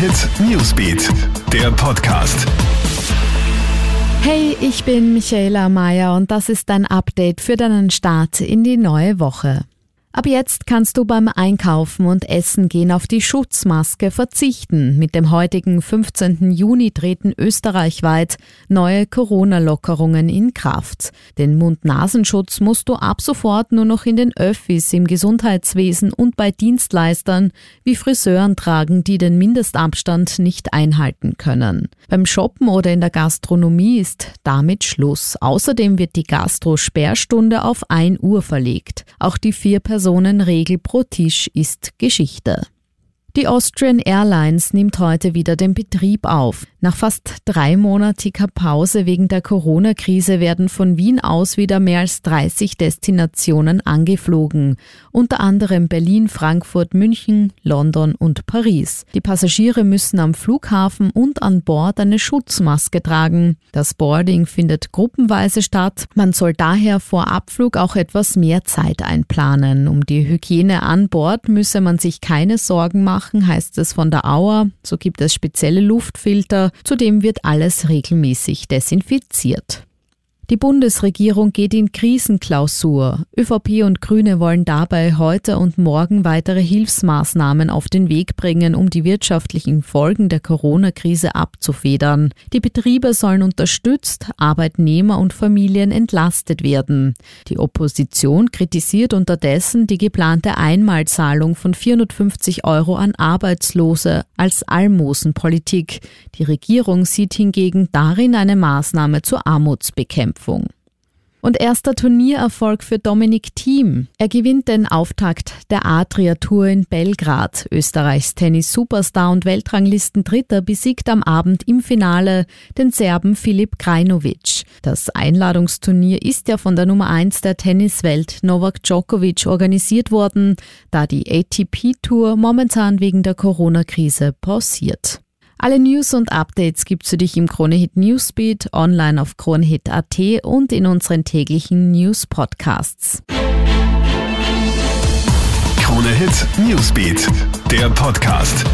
Hit Newsbeat, der Podcast. Hey, ich bin Michaela Mayer und das ist dein Update für deinen Start in die neue Woche. Ab jetzt kannst du beim Einkaufen und Essen gehen auf die Schutzmaske verzichten. Mit dem heutigen 15. Juni treten österreichweit neue Corona-Lockerungen in Kraft. Den Mund-Nasenschutz musst du ab sofort nur noch in den Öffis, im Gesundheitswesen und bei Dienstleistern wie Friseuren tragen, die den Mindestabstand nicht einhalten können. Beim Shoppen oder in der Gastronomie ist damit Schluss. Außerdem wird die Gastro-Sperrstunde auf 1 Uhr verlegt. Auch die vier Personenregel pro Tisch ist Geschichte. Die Austrian Airlines nimmt heute wieder den Betrieb auf. Nach fast dreimonatiger Pause wegen der Corona-Krise werden von Wien aus wieder mehr als 30 Destinationen angeflogen, unter anderem Berlin, Frankfurt, München, London und Paris. Die Passagiere müssen am Flughafen und an Bord eine Schutzmaske tragen. Das Boarding findet gruppenweise statt. Man soll daher vor Abflug auch etwas mehr Zeit einplanen. Um die Hygiene an Bord müsse man sich keine Sorgen machen machen, heißt es von der Auer. So gibt es spezielle Luftfilter. Zudem wird alles regelmäßig desinfiziert. Die Bundesregierung geht in Krisenklausur. ÖVP und Grüne wollen dabei heute und morgen weitere Hilfsmaßnahmen auf den Weg bringen, um die wirtschaftlichen Folgen der Corona-Krise abzufedern. Die Betriebe sollen unterstützt, Arbeitnehmer und Familien entlastet werden. Die Opposition kritisiert unterdessen die geplante Einmalzahlung von 450 Euro an Arbeitslose als Almosenpolitik. Die Regierung sieht hingegen darin eine Maßnahme zur Armutsbekämpfung. Berufung. Und erster Turniererfolg für Dominik Thiem. Er gewinnt den Auftakt der Adria Tour in Belgrad. Österreichs Tennis-Superstar und Weltranglisten-Dritter besiegt am Abend im Finale den Serben Filip Krajinovic. Das Einladungsturnier ist ja von der Nummer 1 der Tenniswelt Novak Djokovic organisiert worden, da die ATP-Tour momentan wegen der Corona-Krise pausiert. Alle News und Updates gibt's für dich im Kronehit Newsbeat, online auf kronehit.at und in unseren täglichen News Podcasts. Kronehit Newsbeat, der Podcast.